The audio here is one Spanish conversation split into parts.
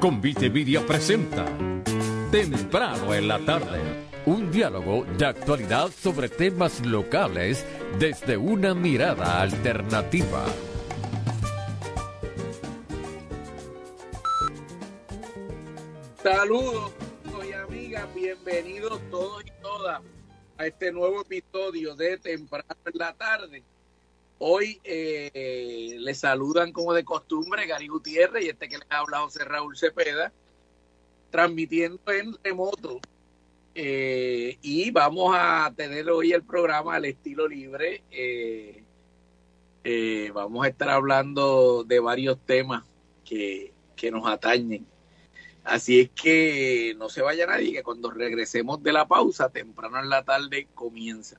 Convite Media presenta Temprano en la tarde. Un diálogo de actualidad sobre temas locales desde una mirada alternativa. Saludos, y amigas, bienvenidos todos y todas a este nuevo episodio de Temprano en la tarde. Hoy eh, les saludan como de costumbre Gary Gutiérrez y este que les habla José Raúl Cepeda, transmitiendo en remoto. Eh, y vamos a tener hoy el programa al estilo libre. Eh, vamos a estar hablando de varios temas que, que nos atañen. Así es que no se vaya nadie, que cuando regresemos de la pausa, temprano en la tarde, comienza.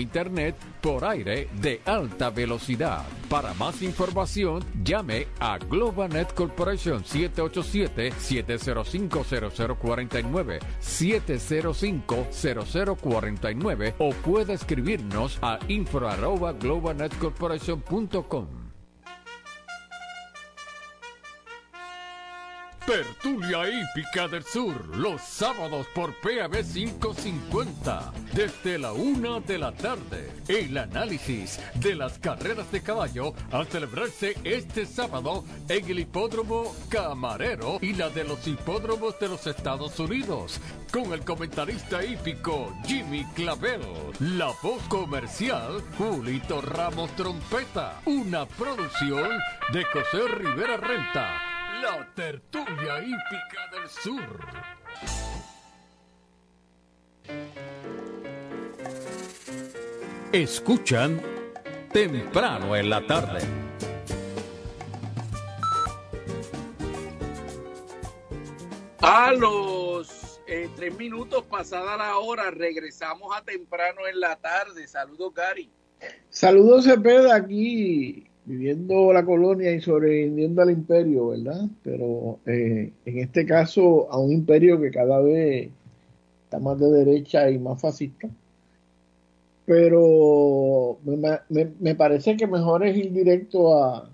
Internet por aire de alta velocidad. Para más información, llame a GlobalNet Corporation 787-705-0049, 705-0049 o puede escribirnos a info.globalnetcorporation.com. Tertulia Hípica del Sur, los sábados por PAB 550, desde la una de la tarde. El análisis de las carreras de caballo a celebrarse este sábado en el hipódromo Camarero y la de los hipódromos de los Estados Unidos, con el comentarista hípico Jimmy Clavel, la voz comercial Julito Ramos Trompeta, una producción de José Rivera Renta la tertulia hípica del sur. Escuchan temprano en la tarde. A los eh, tres minutos pasada la hora, regresamos a temprano en la tarde. Saludos, Gary. Saludos, Cepeda, aquí viviendo la colonia y sobreviviendo al imperio, ¿verdad? Pero eh, en este caso a un imperio que cada vez está más de derecha y más fascista. Pero me, parece que mejor es ir directo a,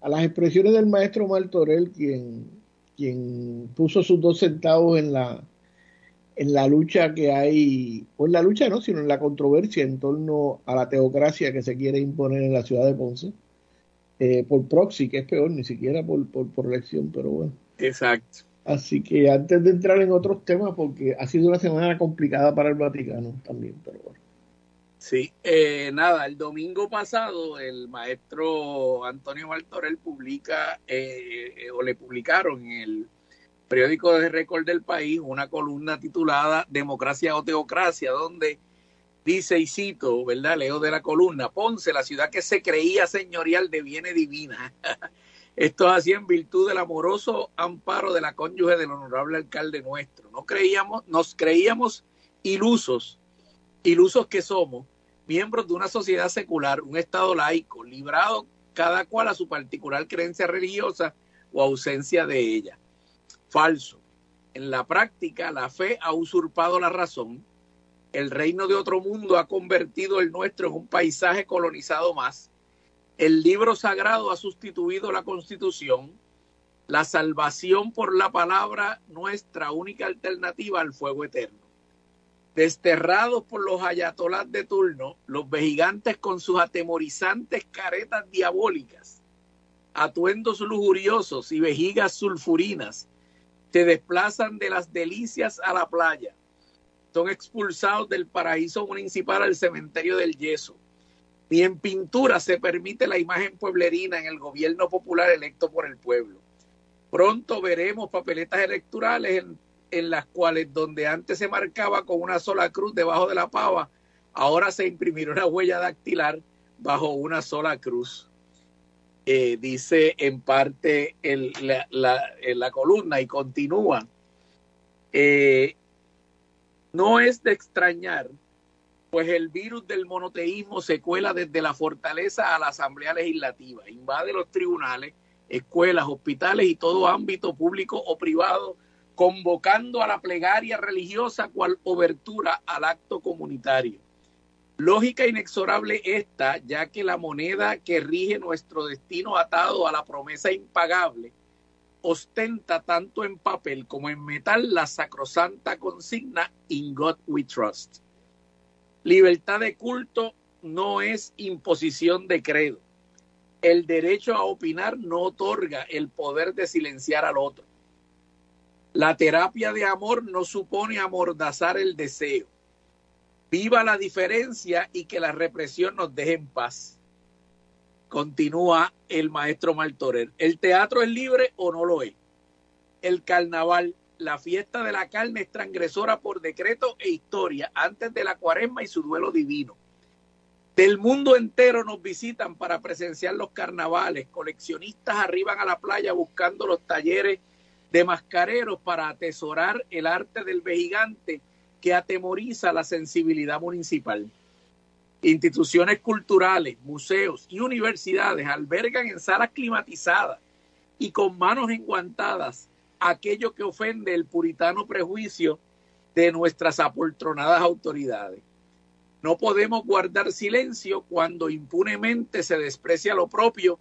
a las expresiones del maestro Martorell, quien, quien puso sus dos centavos en la, en la lucha que hay, o en la lucha no, sino en la controversia en torno a la teocracia que se quiere imponer en la ciudad de Ponce, eh, por proxy, que es peor, ni siquiera por, por, elección, pero bueno. Exacto. Así que antes de entrar en otros temas, porque ha sido una semana complicada para el Vaticano también, pero bueno. Sí, eh, nada, el domingo pasado el maestro Antonio Martorell publica, eh, o le publicaron en el periódico de récord del país una columna titulada Democracia o Teocracia, donde dice, y cito, ¿verdad? Leo de la columna, Ponce, la ciudad que se creía señorial deviene divina. Esto es así en virtud del amoroso amparo de la cónyuge del honorable alcalde nuestro. No creíamos, nos creíamos ilusos, ilusos que somos, miembros de una sociedad secular, un estado laico, librado cada cual a su particular creencia religiosa o ausencia de ella falso. En la práctica, la fe ha usurpado la razón. El reino de otro mundo ha convertido el nuestro en un paisaje colonizado más. El libro sagrado ha sustituido la constitución. La salvación por la palabra, nuestra única alternativa al fuego eterno. Desterrados por los ayatolás de turno, los vejigantes con sus atemorizantes caretas diabólicas, atuendos lujuriosos y vejigas sulfurinas, se desplazan de las delicias a la playa. Son expulsados del paraíso municipal al cementerio del yeso. Ni en pintura se permite la imagen pueblerina en el gobierno popular electo por el pueblo. Pronto veremos papeletas electorales en, en las cuales donde antes se marcaba con una sola cruz debajo de la pava, ahora se imprimirá una huella dactilar bajo una sola cruz. Eh, dice en parte en la, columna y continúa, eh, no es de extrañar, pues el virus del monoteísmo se cuela desde la fortaleza a la Asamblea Legislativa, invade los tribunales, escuelas, hospitales y todo ámbito público o privado, convocando a la plegaria religiosa cual obertura al acto comunitario. Lógica inexorable esta, ya que la moneda que rige nuestro destino atado a la promesa impagable ostenta tanto en papel como en metal la sacrosanta consigna In God We Trust. Libertad de culto no es imposición de credo. El derecho a opinar no otorga el poder de silenciar al otro. La terapia de amor no supone amordazar el deseo. Viva la diferencia y que la represión nos deje en paz. Continúa el maestro Martorell. ¿El teatro es libre o no lo es? El carnaval, la fiesta de la carne es transgresora por decreto e historia antes de la cuaresma y su duelo divino. Del mundo entero nos visitan para presenciar los carnavales. Coleccionistas arriban a la playa buscando los talleres de mascareros para atesorar el arte del vejigante que atemoriza la sensibilidad municipal. Instituciones culturales, museos y universidades albergan en salas climatizadas y con manos enguantadas aquello que ofende el puritano prejuicio de nuestras apoltronadas autoridades. No podemos guardar silencio cuando impunemente se desprecia lo propio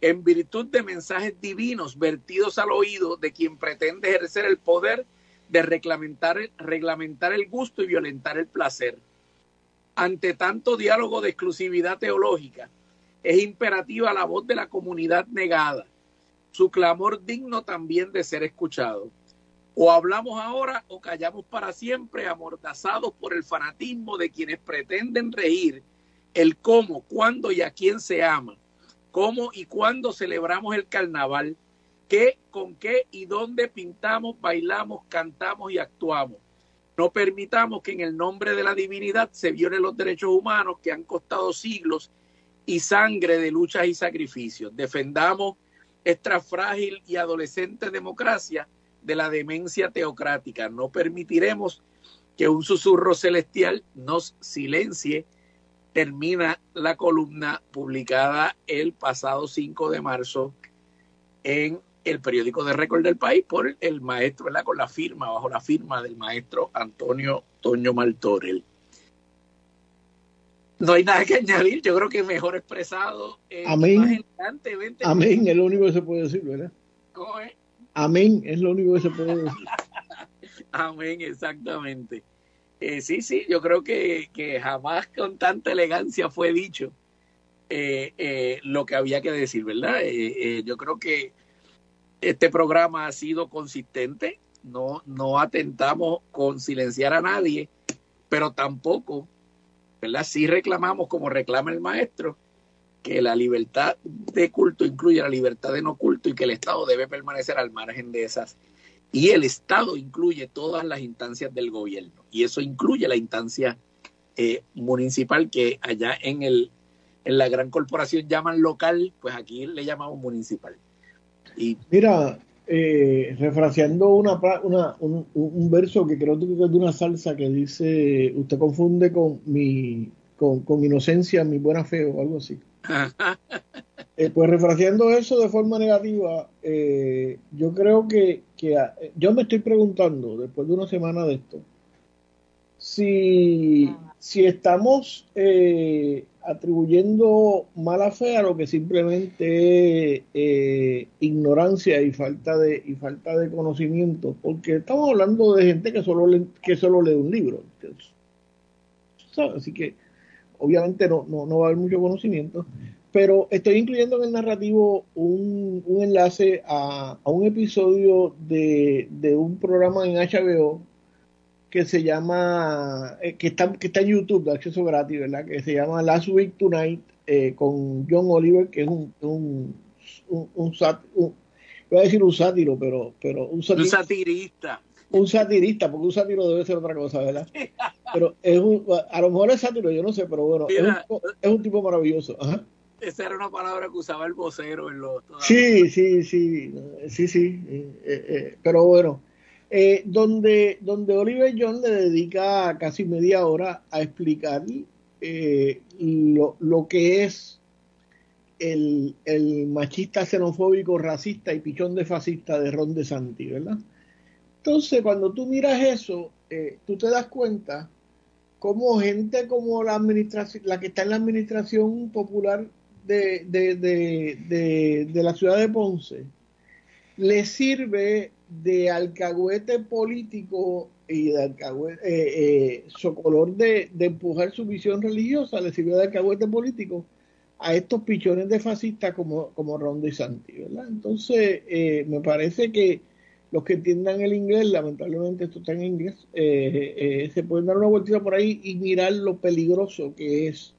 en virtud de mensajes divinos vertidos al oído de quien pretende ejercer el poder de reglamentar, reglamentar el gusto y violentar el placer. Ante tanto diálogo de exclusividad teológica, es imperativa la voz de la comunidad negada, su clamor digno también de ser escuchado. O hablamos ahora o callamos para siempre, amordazados por el fanatismo de quienes pretenden reír el cómo, cuándo y a quién se ama, cómo y cuándo celebramos el carnaval, qué, con qué y dónde pintamos, bailamos, cantamos y actuamos. No permitamos que en el nombre de la divinidad se violen los derechos humanos que han costado siglos y sangre de luchas y sacrificios. Defendamos esta frágil y adolescente democracia de la demencia teocrática. No permitiremos que un susurro celestial nos silencie. Termina la columna publicada el pasado 5 de marzo en el periódico de récord del país por el maestro, ¿verdad? Con la firma, bajo la firma del maestro Antonio Toño Maltorel. No hay nada que añadir, yo creo que mejor expresado. Eh, Amén. Amén es lo único que se puede decir, ¿verdad? ¿Cómo es? Amén es lo único que se puede decir. Amén, exactamente. Eh, sí, sí, yo creo que, que, jamás con tanta elegancia fue dicho eh, lo que había que decir, ¿verdad? yo creo que este programa ha sido consistente, no, no atentamos con silenciar a nadie, pero tampoco, ¿verdad? Sí reclamamos, como reclama el maestro, que la libertad de culto incluye la libertad de no culto y que el Estado debe permanecer al margen de esas. Y el Estado incluye todas las instancias del gobierno, y eso incluye la instancia eh, municipal que allá en, el, en la gran corporación llaman local, pues aquí le llamamos municipal. Mira, eh, refraseando una, una un, verso que creo que es de una salsa que dice, usted confunde con mi con, inocencia, mi buena fe o algo así. Eh, pues refraseando eso de forma negativa, eh, yo creo que, que yo me estoy preguntando, después de una semana de esto, si, si estamos eh, atribuyendo mala fe a lo que simplemente es eh, ignorancia y falta de y falta de conocimiento porque estamos hablando de gente que solo lee, que solo lee un libro así que obviamente no, no, no, va a haber mucho conocimiento pero estoy incluyendo en el narrativo un, un enlace a, a, un episodio de, de un programa en HBO que se llama, eh, que, está, que está en YouTube de acceso gratis, ¿verdad? Que se llama Last Week Tonight eh, con John Oliver, que es un, un, un, un, voy a decir un sátiro, pero, pero un, satirista. Un satirista, porque un sátiro debe ser otra cosa, ¿verdad? Pero es un, a lo mejor es sátiro, yo no sé, pero bueno, es un, es un tipo maravilloso. esa era una palabra que usaba el vocero en los... Sí, sí, sí, sí, sí, eh, pero bueno, eh, donde, donde Oliver John le dedica casi media hora a explicar lo, lo, que es el, el, machista xenofóbico, racista y pichón de fascista de Ron DeSantis, ¿verdad? Entonces, cuando tú miras eso, tú te das cuenta como gente como la administración, la que está en la administración popular de, de, de, la ciudad de Ponce le sirve de alcahuete político y de alcahuete, eh, eh, socolor de, empujar su visión religiosa, le sirve de alcahuete político a estos pichones de fascistas como, como Ron DeSantis, ¿verdad? Entonces, eh, me parece que los que entiendan el inglés, lamentablemente esto está en inglés, se pueden dar una vueltita por ahí y mirar lo peligroso que es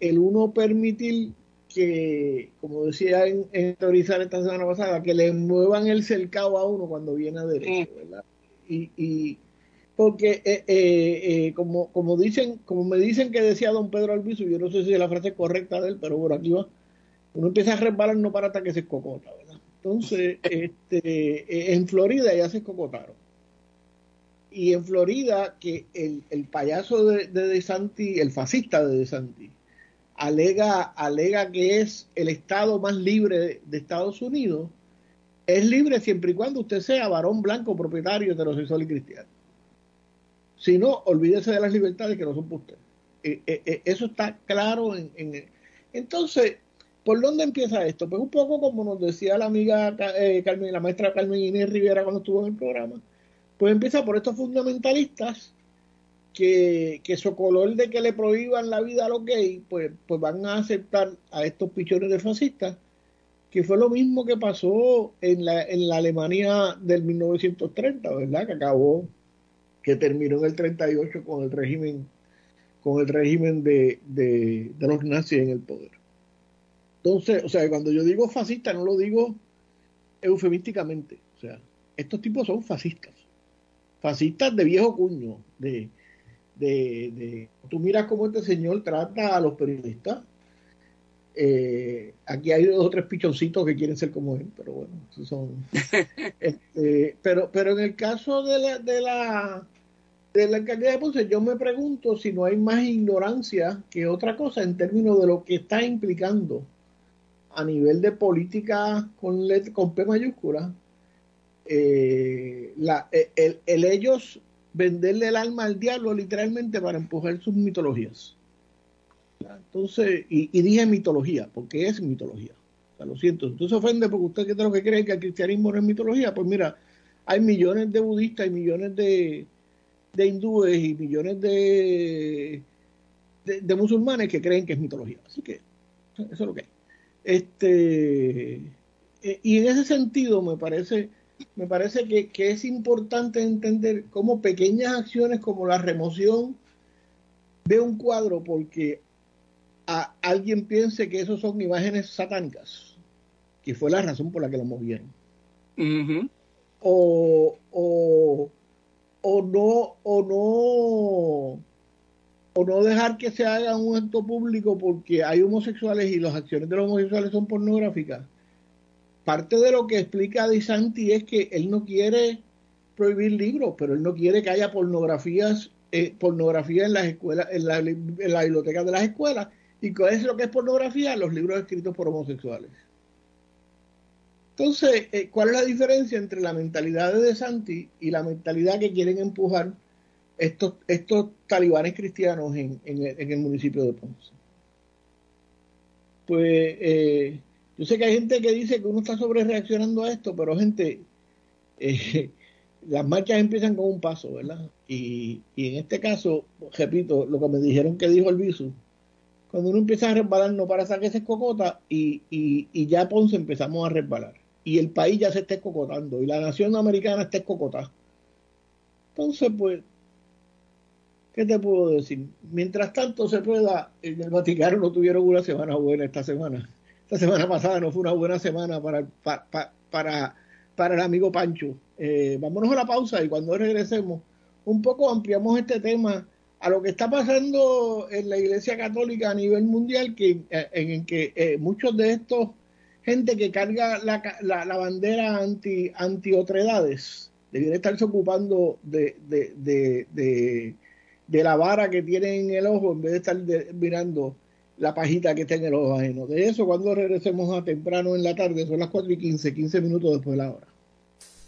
el uno permitir que, como decía en, teorizar esta semana pasada, que le muevan el cercado a uno cuando viene a derecho, ¿verdad? Y, y porque eh, eh, eh, como, como dicen, como me dicen que decía don Pedro Albizu, yo no sé si es la frase correcta de él, pero por aquí va, uno empieza a resbalar no para hasta que se escocota, ¿verdad? Entonces, este, en Florida ya se escocotaron. Y en Florida, que el, el payaso de, de, de Santi, el fascista de De Santi, alega, alega que es el estado más libre de, Estados Unidos, es libre siempre y cuando usted sea varón blanco, propietario, heterosexual y cristiano. Si no, olvídese de las libertades que no son usted. Eh, eh, eh, eso está claro. En, Entonces, ¿por dónde empieza esto? Pues un poco como nos decía la amiga Carmen, la maestra Carmen Inés Rivera cuando estuvo en el programa, pues empieza por estos fundamentalistas que, que color de que le prohíban la vida a los gays, pues, pues van a aceptar a estos pichones de fascistas, que fue lo mismo que pasó en la, en la Alemania del 1930, ¿verdad? Que acabó, que terminó en el 38 con el régimen, con el régimen de, de los nazis en el poder. Entonces, o sea, cuando yo digo fascista, no lo digo eufemísticamente. O sea, estos tipos son fascistas. Fascistas de viejo cuño, de, de, de, tú miras cómo este señor trata a los periodistas. Eh, aquí hay dos o tres pichoncitos que quieren ser como él, pero bueno, esos son. este, pero, pero en el caso de la, de la de la alcaldía de Ponce, yo me pregunto si no hay más ignorancia que otra cosa en términos de lo que está implicando a nivel de política con, con P mayúscula, eh, la, el, el, ellos venderle el alma al diablo literalmente para empujar sus mitologías. Entonces, y, dije mitología, porque es mitología. lo siento, entonces ofende porque usted que lo que cree que el cristianismo no es mitología, pues mira, hay millones de budistas y millones de, de hindúes y millones de, de, musulmanes que creen que es mitología. Así que eso es lo que hay. Este, eh, y en ese sentido me parece me parece que, es importante entender cómo pequeñas acciones como la remoción de un cuadro porque a alguien piense que esos son imágenes satánicas, que fue la razón por la que lo movieron. o, o, o no, o no, o no dejar que se haga un acto público porque hay homosexuales y las acciones de los homosexuales son pornográficas parte de lo que explica Di Santi es que él no quiere prohibir libros, pero él no quiere que haya pornografías, eh, pornografía en las escuelas, en la, biblioteca de las escuelas. ¿Y cuál es lo que es pornografía? Los libros escritos por homosexuales. Entonces, eh, ¿cuál es la diferencia entre la mentalidad de De Santi y la mentalidad que quieren empujar estos, talibanes cristianos en, el, municipio de Ponce? Pues eh, yo sé que hay gente que dice que uno está sobre reaccionando a esto, pero gente, eh, las marchas empiezan con un paso, ¿verdad? Y, y, en este caso, repito, lo que me dijeron que dijo el visu, cuando uno empieza a resbalar no para sacarse cocota y, y, y ya Ponce empezamos a resbalar. Y el país ya se está escocotando y la nación americana está escocotada. Entonces, pues, ¿qué te puedo decir? Mientras tanto se pueda, en el Vaticano no tuvieron una semana buena esta semana esta semana pasada no fue una buena semana para, para, para, el amigo Pancho. Eh, vámonos a la pausa y cuando regresemos, un poco ampliamos este tema a lo que está pasando en la Iglesia Católica a nivel mundial, que, eh, en, que eh, muchos de estos gente que carga la, la, bandera anti, anti estarse ocupando de, de, de, de, la vara que tiene en el ojo en vez de estar mirando la pajita que está en el ojo ajeno. De eso, cuando regresemos a temprano en la tarde, son las 4 y 15, 15 minutos después de la hora.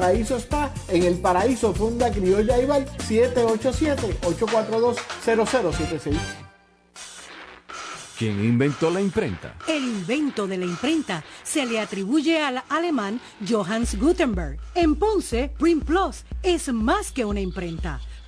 paraíso está en el paraíso Funda Criolla Ival 787-842-0076. ¿Quién inventó la imprenta? El invento de la imprenta se le atribuye al alemán Johannes Gutenberg. En Ponce, Print Plus es más que una imprenta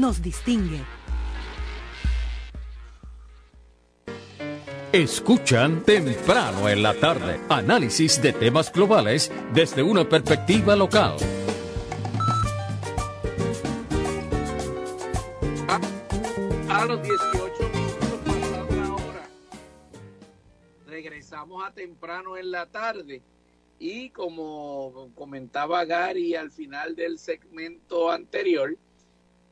nos distingue. Escuchan temprano en la tarde análisis de temas globales desde una perspectiva local. A, los 18 minutos pasado la hora, regresamos a temprano en la tarde y como comentaba Gary al final del segmento anterior,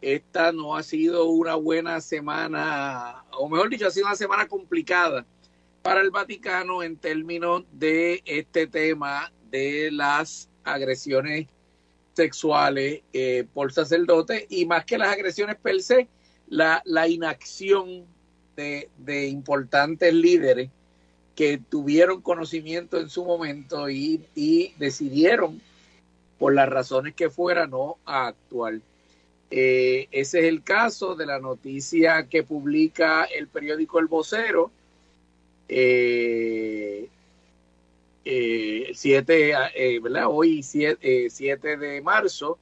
esta no ha sido una buena semana, o mejor dicho, ha sido una semana complicada para el Vaticano en términos de este tema de las agresiones sexuales eh, por sacerdotes y más que las agresiones per se, la, inacción de, importantes líderes que tuvieron conocimiento en su momento y, decidieron, por las razones que fuera, no actuar. Eh, ese es el caso de la noticia que publica el periódico El Vocero, eh, eh, eh ¿verdad? hoy 7, 7, de marzo,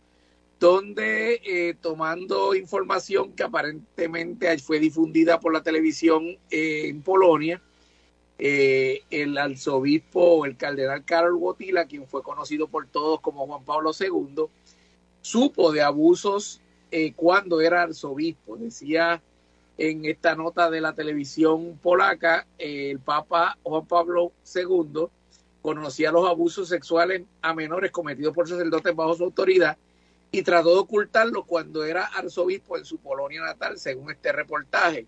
donde tomando información que aparentemente fue difundida por la televisión en Polonia, el arzobispo, el cardenal Karol Wojtyla, quien fue conocido por todos como Juan Pablo II, supo de abusos eh, cuando era arzobispo. Decía en esta nota de la televisión polaca, eh, el Papa Juan Pablo II conocía los abusos sexuales a menores cometidos por sacerdotes bajo su autoridad y trató de ocultarlo cuando era arzobispo en su Polonia natal, según este reportaje.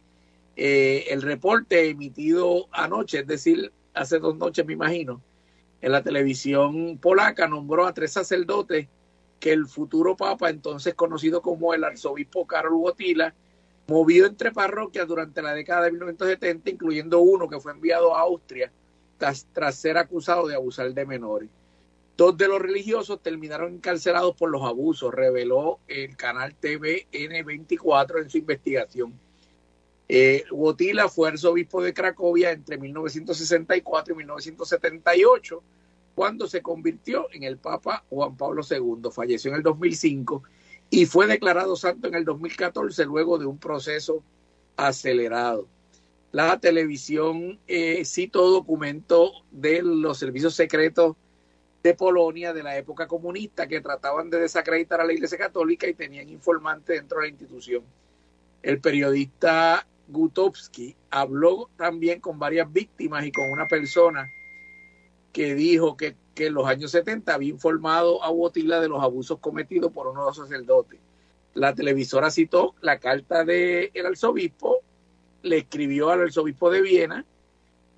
Eh, el reporte emitido anoche, es decir, hace dos noches me imagino, en la televisión polaca nombró a tres sacerdotes que el futuro papa, entonces conocido como el arzobispo Carol Botila, movió entre parroquias durante la década de 1970, incluyendo uno que fue enviado a Austria tras, ser acusado de abusar de menores. Dos de los religiosos terminaron encarcelados por los abusos, reveló el canal TVN24 en su investigación. Eh, fue arzobispo de Cracovia entre 1964 y 1978 cuando se convirtió en el Papa Juan Pablo II. Falleció en el 2005 y fue declarado santo en el 2014 luego de un proceso acelerado. La televisión eh, citó documento de los servicios secretos de Polonia de la época comunista que trataban de desacreditar a la Iglesia Católica y tenían informantes dentro de la institución. El periodista Gutowski habló también con varias víctimas y con una persona que dijo que, en los años 70 había informado a Botila de los abusos cometidos por uno de los sacerdotes. La televisora citó la carta del arzobispo, le escribió al arzobispo de Viena,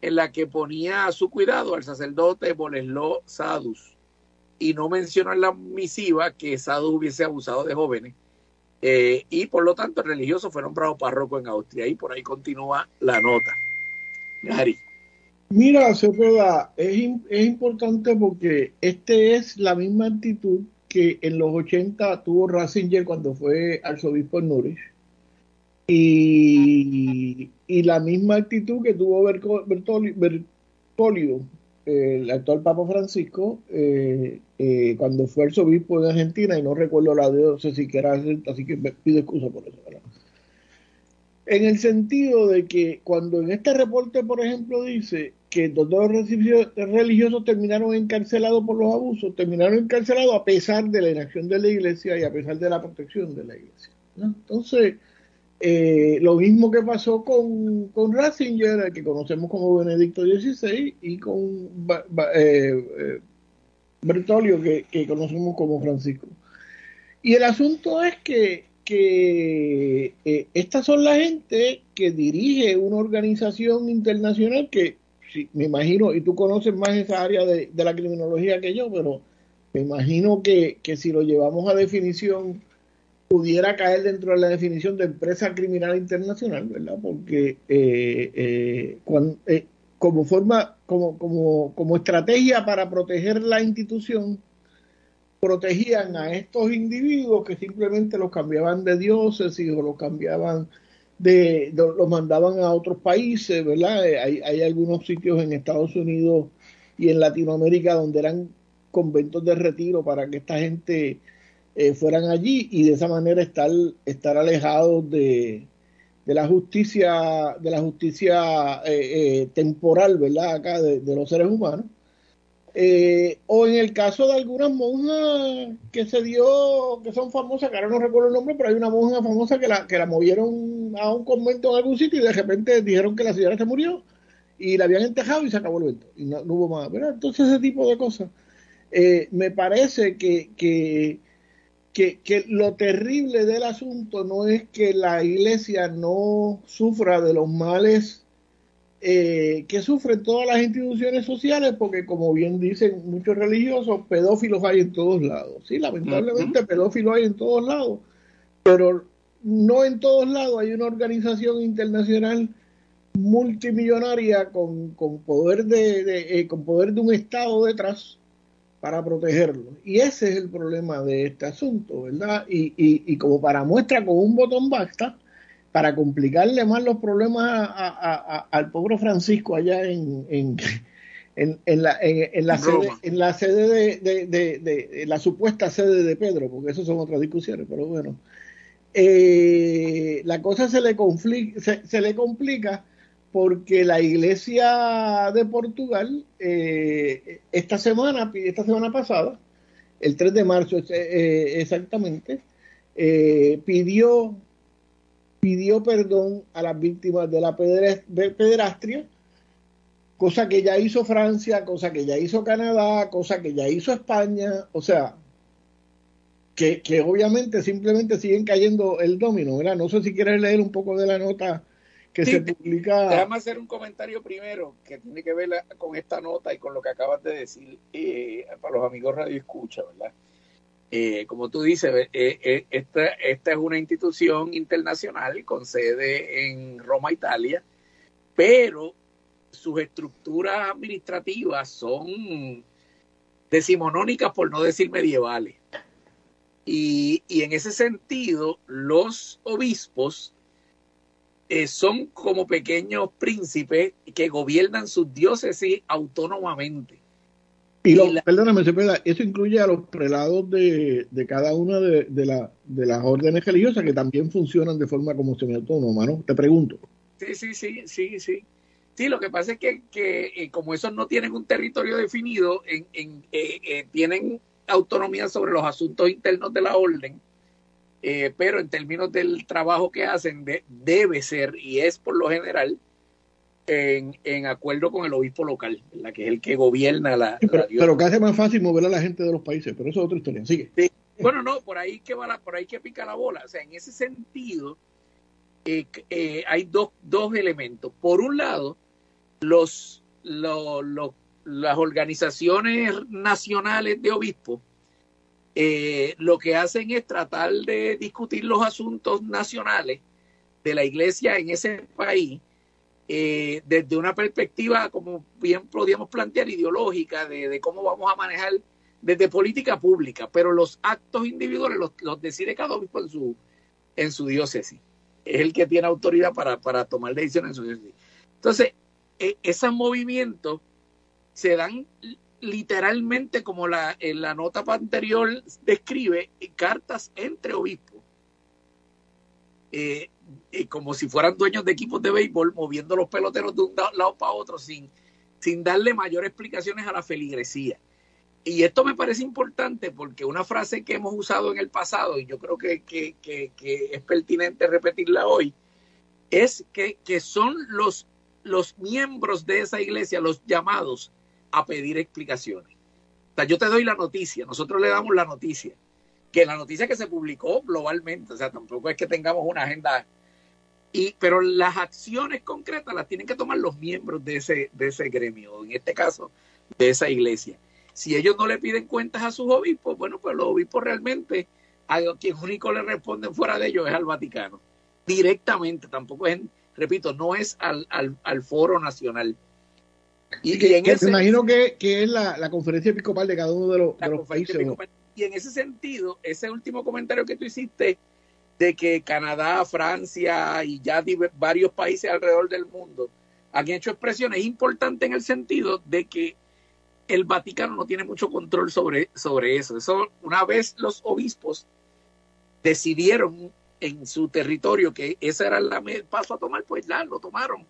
en la que ponía a su cuidado al sacerdote Boleslo Sadus y no mencionó en la misiva que Sadus hubiese abusado de jóvenes eh, y por lo tanto el religioso fue nombrado párroco en Austria y por ahí continúa la nota. Gary. Mira, Cepeda, es, es importante porque este es la misma actitud que en los 80 tuvo Ratzinger cuando fue arzobispo en Núrich y, la misma actitud que tuvo Bertolio, el actual Papa Francisco, eh, eh, cuando fue arzobispo de Argentina, y no recuerdo la diócesis que era, así que pido excusa por eso. En el sentido de que cuando en este reporte, por ejemplo, dice que los religiosos terminaron encarcelados por los abusos, terminaron encarcelados a pesar de la inacción de la iglesia y a pesar de la protección de la iglesia. Entonces, eh, lo mismo que pasó con, con Ratzinger, que conocemos como Benedicto XVI, y con eh, eh, Bertolio, que, conocemos como Francisco. Y el asunto es que, que estas son la gente que dirige una organización internacional que, me imagino, y tú conoces más esa área de, la criminología que yo, pero me imagino que, que si lo llevamos a definición pudiera caer dentro de la definición de empresa criminal internacional, ¿verdad? Porque eh, eh, eh, como forma, como, como, como estrategia para proteger la institución, protegían a estos individuos que simplemente los cambiaban de dioses y los cambiaban de, los mandaban a otros países, ¿verdad? Hay, hay algunos sitios en Estados Unidos y en Latinoamérica donde eran conventos de retiro para que esta gente eh, fueran allí y de esa manera estar, estar alejados de, de la justicia, de la justicia eh, eh, temporal, ¿verdad? Acá de, los seres humanos. O en el caso de algunas monjas que se dio, que son famosas, que ahora no recuerdo el nombre, pero hay una monja famosa que la, que la movieron a un convento en algún sitio y de repente dijeron que la señora se murió y la habían entejado y se acabó el evento y no, hubo más. Entonces ese tipo de cosas. me parece que, que que, lo terrible del asunto no es que la iglesia no sufra de los males eh, que sufren todas las instituciones sociales, porque como bien dicen muchos religiosos, pedófilos hay en todos lados. Sí, lamentablemente pedófilos hay en todos lados, pero no en todos lados hay una organización internacional multimillonaria con, con poder de, eh, con poder de un estado detrás para protegerlo. Y ese es el problema de este asunto, ¿verdad? Y, y, como para muestra con un botón basta, para complicarle más los problemas al pobre Francisco allá en, en, en, la, en, la sede, en la sede de, de, la supuesta sede de Pedro, porque eso son otras discusiones, pero bueno. Eh, la cosa se le, se, se le complica porque la iglesia de Portugal eh, esta semana, esta semana pasada, el 3 de marzo eh, exactamente, eh, pidió, pidió perdón a las víctimas de la pederastria, cosa que ya hizo Francia, cosa que ya hizo Canadá, cosa que ya hizo España, o sea, que, que obviamente simplemente siguen cayendo el domino, ¿verdad? No sé si quieres leer un poco de la nota que se publica. Déjame hacer un comentario primero que tiene que ver con esta nota y con lo que acabas de decir eh, para los amigos Radio Escucha, ¿verdad? Eh, como tú dices, eh, esta, esta es una institución internacional con sede en Roma, Italia, pero sus estructuras administrativas son decimonónicas, por no decir medievales. Y, en ese sentido, los obispos eh, son como pequeños príncipes que gobiernan sus diócesis autónomamente. Y, lo, perdóname, eso incluye a los prelados de, cada una de, la, de, las órdenes religiosas que también funcionan de forma como semiautónoma, ¿no? Te pregunto. Sí, sí, sí, sí, sí. Sí, lo que pasa es que, que como esos no tienen un territorio definido, en, en, tienen autonomía sobre los asuntos internos de la orden, pero en términos del trabajo que hacen debe ser y es por lo general en, en, acuerdo con el obispo local, la que es el que gobierna la. pero, que hace más fácil mover a la gente de los países, pero eso es otra historia. Sigue. Bueno, no, por ahí que va la, por ahí que pica la bola. O sea, en ese sentido, eh, eh, hay dos, dos elementos. Por un lado, los, las organizaciones nacionales de obispos eh, lo que hacen es tratar de discutir los asuntos nacionales de la iglesia en ese país eh, desde una perspectiva, como bien podríamos plantear, ideológica, de, cómo vamos a manejar desde política pública, pero los actos individuales los, decide cada obispo en su, en su diócesis. Es el que tiene autoridad para, para tomar decisiones en su diócesis. Entonces, e, esos movimientos se dan literalmente como la, en la nota anterior describe, cartas entre obispos. Eh, como si fueran dueños de equipos de béisbol, moviendo los peloteros de un lado para otro sin, sin darle mayor explicaciones a la feligresía. Y esto me parece importante porque una frase que hemos usado en el pasado, y yo creo que, que, que, es pertinente repetirla hoy, es que, son los, los miembros de esa iglesia los llamados a pedir explicaciones. O sea, yo te doy la noticia, nosotros le damos la noticia, que la noticia que se publicó globalmente, o sea, tampoco es que tengamos una agenda y, pero las acciones concretas las tienen que tomar los miembros de ese, de ese gremio, en este caso, de esa iglesia. Si ellos no le piden cuentas a sus obispos, bueno, pues los obispos realmente, a quien único le responden fuera de ellos es al Vaticano. Directamente, tampoco es, repito, no es al, al, al foro nacional. Y, que, en ese, me imagino que, que es la, la, conferencia episcopal de cada uno de los, de los países. Y en ese sentido, ese último comentario que tú hiciste de que Canadá, Francia y ya varios países alrededor del mundo han hecho expresiones importantes en el sentido de que el Vaticano no tiene mucho control sobre, sobre eso. Eso, una vez los obispos decidieron en su territorio que ese era el paso a tomar, pues ya lo tomaron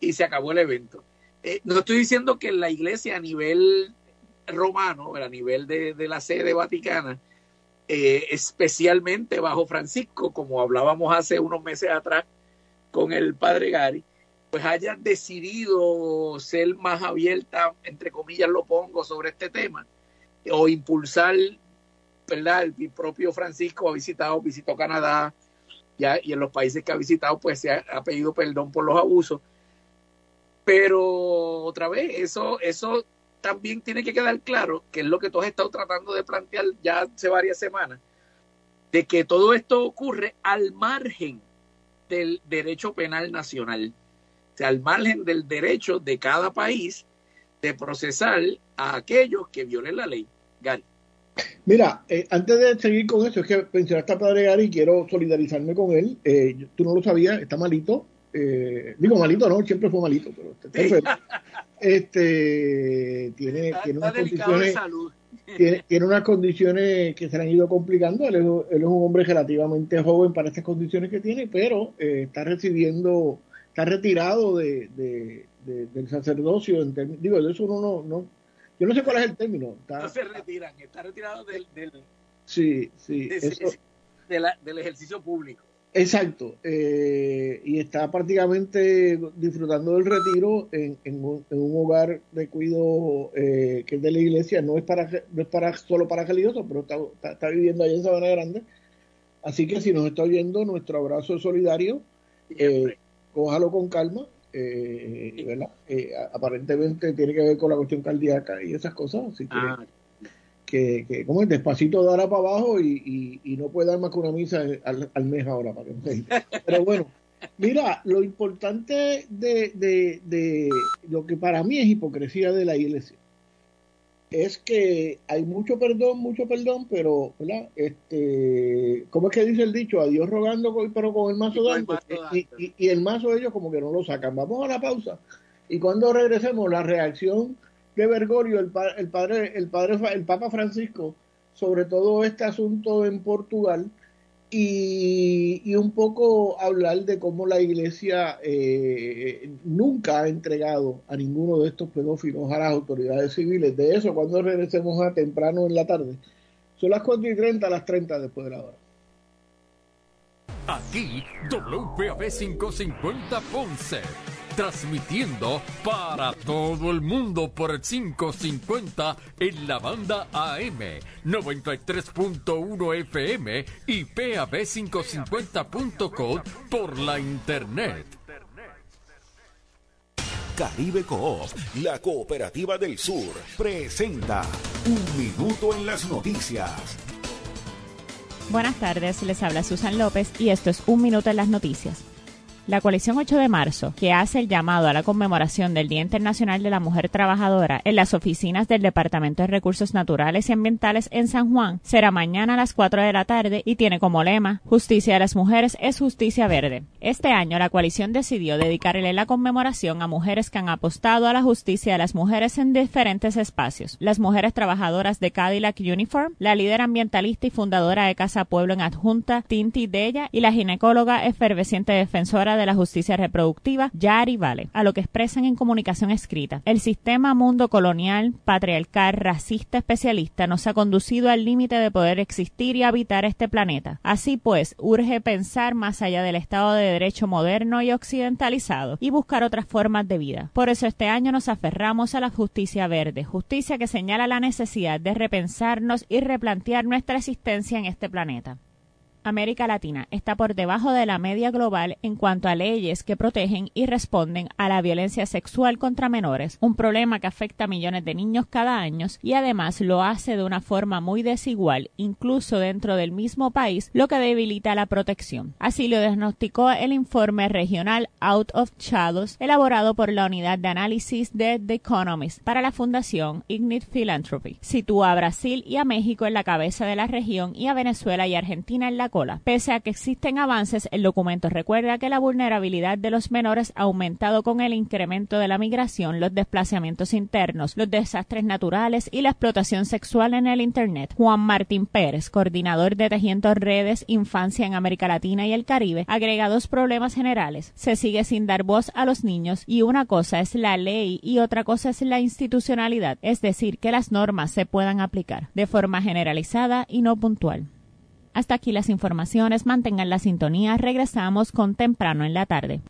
y se acabó el evento. Eh, no estoy diciendo que la iglesia a nivel romano, a nivel de, de la sede vaticana, eh, especialmente bajo Francisco, como hablábamos hace unos meses atrás con el padre Gary, pues haya decidido ser más abierta, entre comillas lo pongo, sobre este tema, o impulsar, ¿verdad? El propio Francisco ha visitado, visitó Canadá, ya, y en los países que ha visitado, pues se ha, ha pedido perdón por los abusos. Pero otra vez, eso, eso también tiene que quedar claro, que es lo que tú has estado tratando de plantear ya hace varias semanas, de que todo esto ocurre al margen del derecho penal nacional, sea, al margen del derecho de cada país de procesar a aquellos que violen la ley. Gary. Mira, eh, antes de seguir con eso, es que mencionaste a Padre Gary quiero solidarizarme con él. Eh, tú no lo sabías, está malito. Eh, digo malito, no, siempre fue malito, pero está este tiene, tiene unas condiciones tiene, unas condiciones que se le han ido complicando. Él es, un hombre relativamente joven para estas condiciones que tiene pero eh, está recibiendo está retirado de, del sacerdocio digo de eso uno no, no yo no sé cuál es el término no se retiran está retirado del, del sí sí del ejercicio público Exacto, eh, y está prácticamente disfrutando del retiro en, en, un, hogar de cuido eh, que es de la iglesia, no es para no es para solo para religiosos, pero está, está, viviendo allá en Sabana Grande. Así que si nos está oyendo, nuestro abrazo solidario, eh, cójalo con calma, eh, ¿verdad? aparentemente tiene que ver con la cuestión cardíaca y esas cosas, así que ah, que, que como es despacito dará para abajo y, y, no puede dar más que una misa al, al mes ahora para que pero bueno mira lo importante de, de, de, lo que para mí es hipocresía de la iglesia es que hay mucho perdón mucho perdón pero ¿verdad? este cómo es que dice el dicho a Dios rogando pero con el mazo dando. y, y, y el mazo ellos como que no lo sacan. Vamos a la pausa y cuando regresemos la reacción de Bergoglio, el, el, padre, el padre, el Papa Francisco, sobre todo este asunto en Portugal, y, un poco hablar de cómo la iglesia eh, nunca ha entregado a ninguno de estos pedófilos a las autoridades civiles. De eso, cuando regresemos a temprano en la tarde. Son las 4 y 30, las 30 después de la hora. Aquí, WPAB 550 Ponce transmitiendo para todo el mundo por el 550 en la banda AM, 93.1 FM y PAB550.com por la internet. Caribe Coop, la cooperativa del sur, presenta Un Minuto en las Noticias. Buenas tardes, les habla Susan López y esto es Un Minuto en las Noticias. La coalición 8 de marzo, que hace el llamado a la conmemoración del Día Internacional de la Mujer Trabajadora en las oficinas del Departamento de Recursos Naturales y Ambientales en San Juan, será mañana a las 4 de la tarde y tiene como lema Justicia de las mujeres es justicia verde. Este año la coalición decidió dedicarle la conmemoración a mujeres que han apostado a la justicia de las mujeres en diferentes espacios. Las mujeres trabajadoras de Cadillac Uniform, la líder ambientalista y fundadora de Casa Pueblo en Adjunta, Tinti Della, y la ginecóloga efervesciente defensora de la Justicia Reproductiva, Yari Vale, a lo que expresan en comunicación escrita. El sistema mundo colonial, patriarcal, racista, especialista nos ha conducido al límite de poder existir y habitar este planeta. Así pues, urge pensar más allá del Estado de Derecho moderno y occidentalizado y buscar otras formas de vida. Por eso este año nos aferramos a la justicia verde, justicia que señala la necesidad de repensarnos y replantear nuestra existencia en este planeta. América Latina está por debajo de la media global en cuanto a leyes que protegen y responden a la violencia sexual contra menores, un problema que afecta a millones de niños cada año y además lo hace de una forma muy desigual, incluso dentro del mismo país, lo que debilita la protección. Así lo diagnosticó el informe regional Out of Shadows elaborado por la unidad de análisis de The Economist para la Fundación Ignite Philanthropy. Sitúa a Brasil y a México en la cabeza de la región y a Venezuela y Argentina en la Pese a que existen avances, el documento recuerda que la vulnerabilidad de los menores ha aumentado con el incremento de la migración, los desplazamientos internos, los desastres naturales y la explotación sexual en el Internet. Juan Martín Pérez, coordinador de Tejiendo Redes Infancia en América Latina y el Caribe, agrega dos problemas generales. Se sigue sin dar voz a los niños y una cosa es la ley y otra cosa es la institucionalidad, es decir, que las normas se puedan aplicar de forma generalizada y no puntual. Hasta aquí las informaciones. Mantengan la sintonía. Regresamos con temprano en la tarde.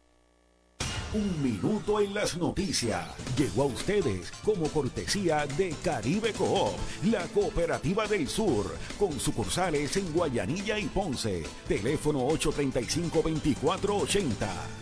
Un minuto en las noticias. Llegó a ustedes como cortesía de Caribe Coop, la cooperativa del sur, con sucursales en Guayanilla y Ponce. Teléfono 835-2480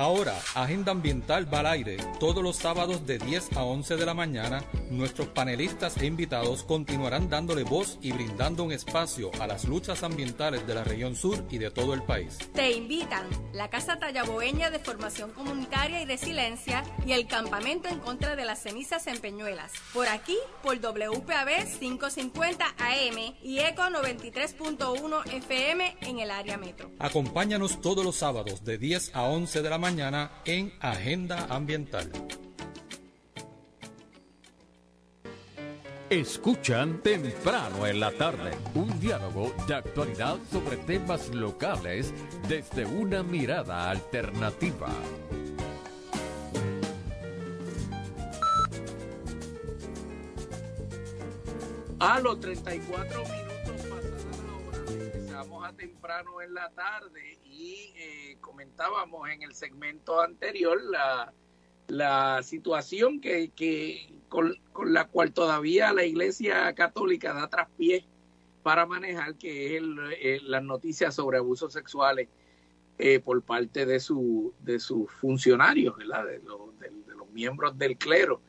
Ahora, Agenda Ambiental va al aire. Todos los sábados de 10 a 11 de la mañana, nuestros panelistas e invitados continuarán dándole voz y brindando un espacio a las luchas ambientales de la región sur y de todo el país. Te invitan la Casa Tallaboeña de Formación Comunitaria y Resiliencia y el Campamento en contra de las cenizas en Peñuelas. Por aquí, por WPAB 550 AM y ECO 93.1 FM en el área metro. Acompáñanos todos los sábados de 10 a 11 de la mañana en Agenda Ambiental. Escuchan temprano en la tarde un diálogo de actualidad sobre temas locales desde una mirada alternativa. A los 34 minutos pasadas la hora, empezamos a temprano en la tarde y eh, comentábamos en el segmento anterior la, la situación que, que con, la cual todavía la Iglesia Católica da traspié para manejar, que es el, las noticias sobre abusos sexuales eh, por parte de, su, de sus funcionarios. De, de, los miembros del clero.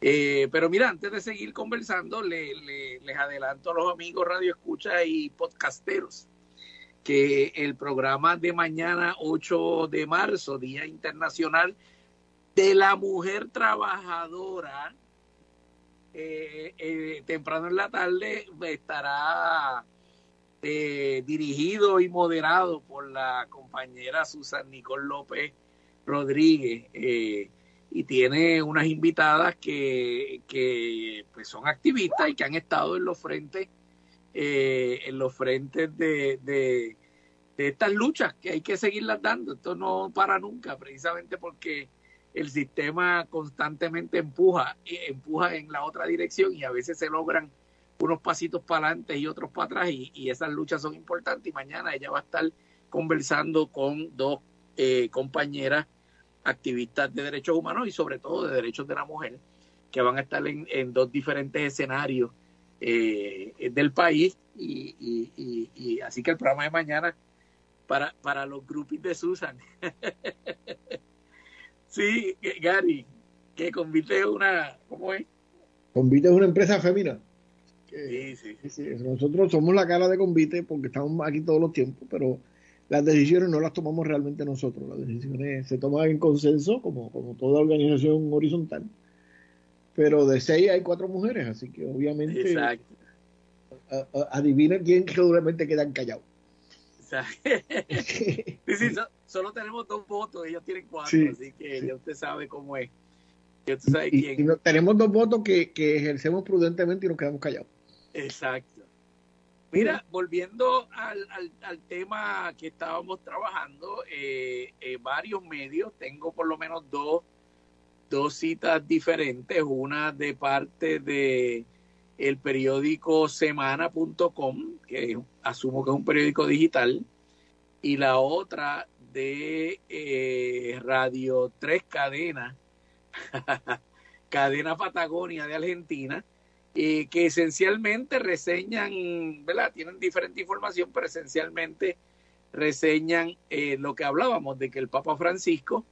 Eh, pero mira, antes de seguir conversando, le, les adelanto a los amigos Radio Escucha y podcasteros que el programa de mañana 8 de marzo, Día Internacional de la Mujer Trabajadora, eh, eh, temprano en la tarde estará eh, dirigido y moderado por la compañera Susan Nicole López Rodríguez y tiene unas invitadas que, que pues son activistas y que han estado en los frentes eh, en los frentes de, de, estas luchas que hay que seguirlas dando. Esto no para nunca, precisamente porque el sistema constantemente empuja, empuja en la otra dirección y a veces se logran unos pasitos para adelante y otros para atrás y, esas luchas son importantes y mañana ella va a estar conversando con dos eh, compañeras activistas de derechos humanos y sobre todo de derechos de la mujer que van a estar en, en dos diferentes escenarios eh, del país y, y, así que el programa de mañana para, para los grupos de Susan. sí, Gary, que Convite es una, ¿cómo es? Convite es una empresa femenina. Sí, sí, sí, Nosotros somos la cara de Convite porque estamos aquí todos los tiempos, pero las decisiones no las tomamos realmente nosotros. Las decisiones se toman en consenso, como, como toda organización horizontal pero de seis hay cuatro mujeres, así que obviamente Exacto. adivinen quién realmente quedan callados. sí, sí, solo tenemos dos votos, ellos tienen cuatro, así que ya usted sabe cómo es. y, tenemos dos votos que, ejercemos prudentemente y nos quedamos callados. Exacto. Mira, volviendo al, al, tema que estábamos trabajando, eh, eh, varios medios, tengo por lo menos dos dos citas diferentes, una de parte de el periódico semana.com, que asumo que es un periódico digital, y la otra de eh, Radio Tres Cadenas, Cadena Patagonia de Argentina, eh, que esencialmente reseñan, ¿verdad? Tienen diferente información, pero esencialmente reseñan eh, lo que hablábamos de que el Papa Francisco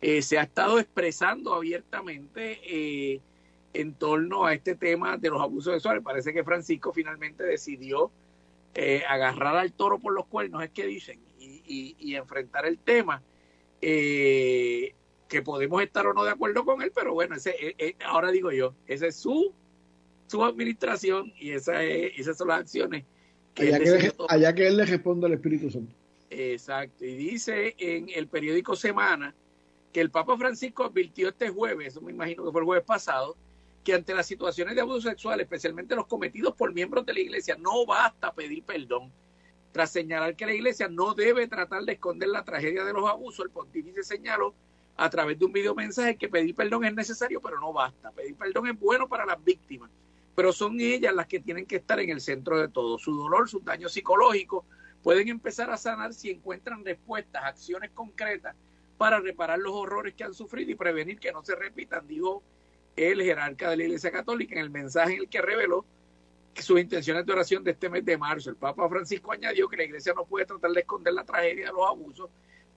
eh, se ha estado expresando abiertamente eh, en torno a este tema de los abusos sexuales. Parece que Francisco finalmente decidió eh, agarrar al toro por los cuernos, es que dicen, y, enfrentar el tema. que podemos estar o no de acuerdo con él, pero bueno, ese, ahora digo yo, esa es su, su administración y esa esas son las acciones que allá que él le responde al Espíritu Santo. Exacto, y dice en el periódico Semana, que el Papa Francisco advirtió este jueves, eso me imagino que fue el jueves pasado, que ante las situaciones de abuso sexual, especialmente los cometidos por miembros de la Iglesia, no basta pedir perdón. Tras señalar que la Iglesia no debe tratar de esconder la tragedia de los abusos, el pontífice señaló a través de un video mensaje que pedir perdón es necesario, pero no basta. Pedir perdón es bueno para las víctimas, pero son ellas las que tienen que estar en el centro de todo. Su dolor, sus daños psicológicos pueden empezar a sanar si encuentran respuestas, acciones concretas para reparar los horrores que han sufrido y prevenir que no se repitan, dijo el jerarca de la Iglesia Católica en el mensaje en el que reveló sus intenciones de oración de este mes de marzo. El Papa Francisco añadió que la Iglesia no puede tratar de esconder la tragedia de los abusos,